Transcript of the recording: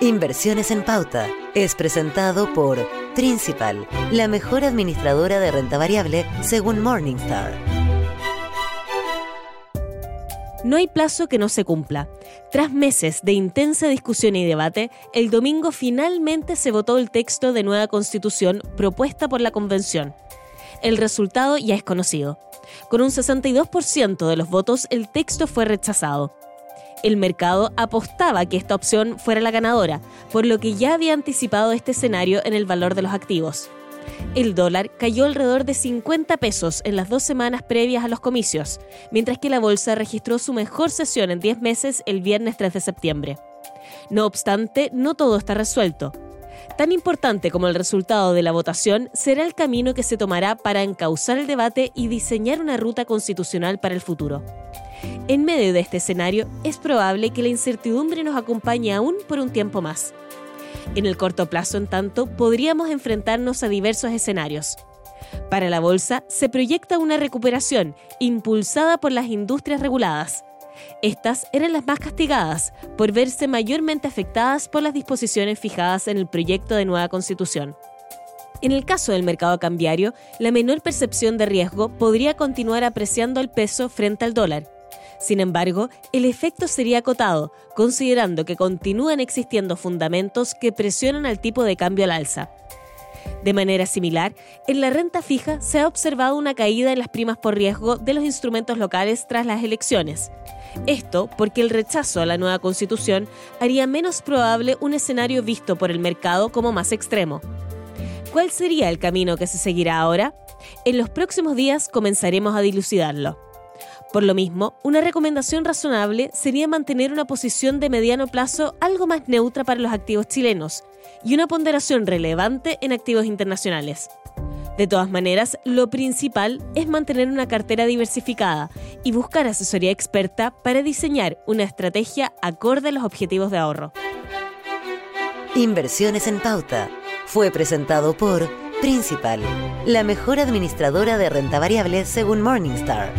Inversiones en Pauta es presentado por Principal, la mejor administradora de renta variable según Morningstar. No hay plazo que no se cumpla. Tras meses de intensa discusión y debate, el domingo finalmente se votó el texto de nueva constitución propuesta por la Convención. El resultado ya es conocido. Con un 62% de los votos, el texto fue rechazado el mercado apostaba que esta opción fuera la ganadora, por lo que ya había anticipado este escenario en el valor de los activos. El dólar cayó alrededor de 50 pesos en las dos semanas previas a los comicios, mientras que la bolsa registró su mejor sesión en 10 meses el viernes 3 de septiembre. No obstante, no todo está resuelto. Tan importante como el resultado de la votación será el camino que se tomará para encauzar el debate y diseñar una ruta constitucional para el futuro. En medio de este escenario, es probable que la incertidumbre nos acompañe aún por un tiempo más. En el corto plazo, en tanto, podríamos enfrentarnos a diversos escenarios. Para la bolsa, se proyecta una recuperación impulsada por las industrias reguladas. Estas eran las más castigadas por verse mayormente afectadas por las disposiciones fijadas en el proyecto de nueva constitución. En el caso del mercado cambiario, la menor percepción de riesgo podría continuar apreciando el peso frente al dólar, sin embargo, el efecto sería acotado, considerando que continúan existiendo fundamentos que presionan al tipo de cambio al alza. De manera similar, en la renta fija se ha observado una caída en las primas por riesgo de los instrumentos locales tras las elecciones. Esto porque el rechazo a la nueva constitución haría menos probable un escenario visto por el mercado como más extremo. ¿Cuál sería el camino que se seguirá ahora? En los próximos días comenzaremos a dilucidarlo. Por lo mismo, una recomendación razonable sería mantener una posición de mediano plazo algo más neutra para los activos chilenos y una ponderación relevante en activos internacionales. De todas maneras, lo principal es mantener una cartera diversificada y buscar asesoría experta para diseñar una estrategia acorde a los objetivos de ahorro. Inversiones en pauta fue presentado por Principal, la mejor administradora de renta variable según Morningstar.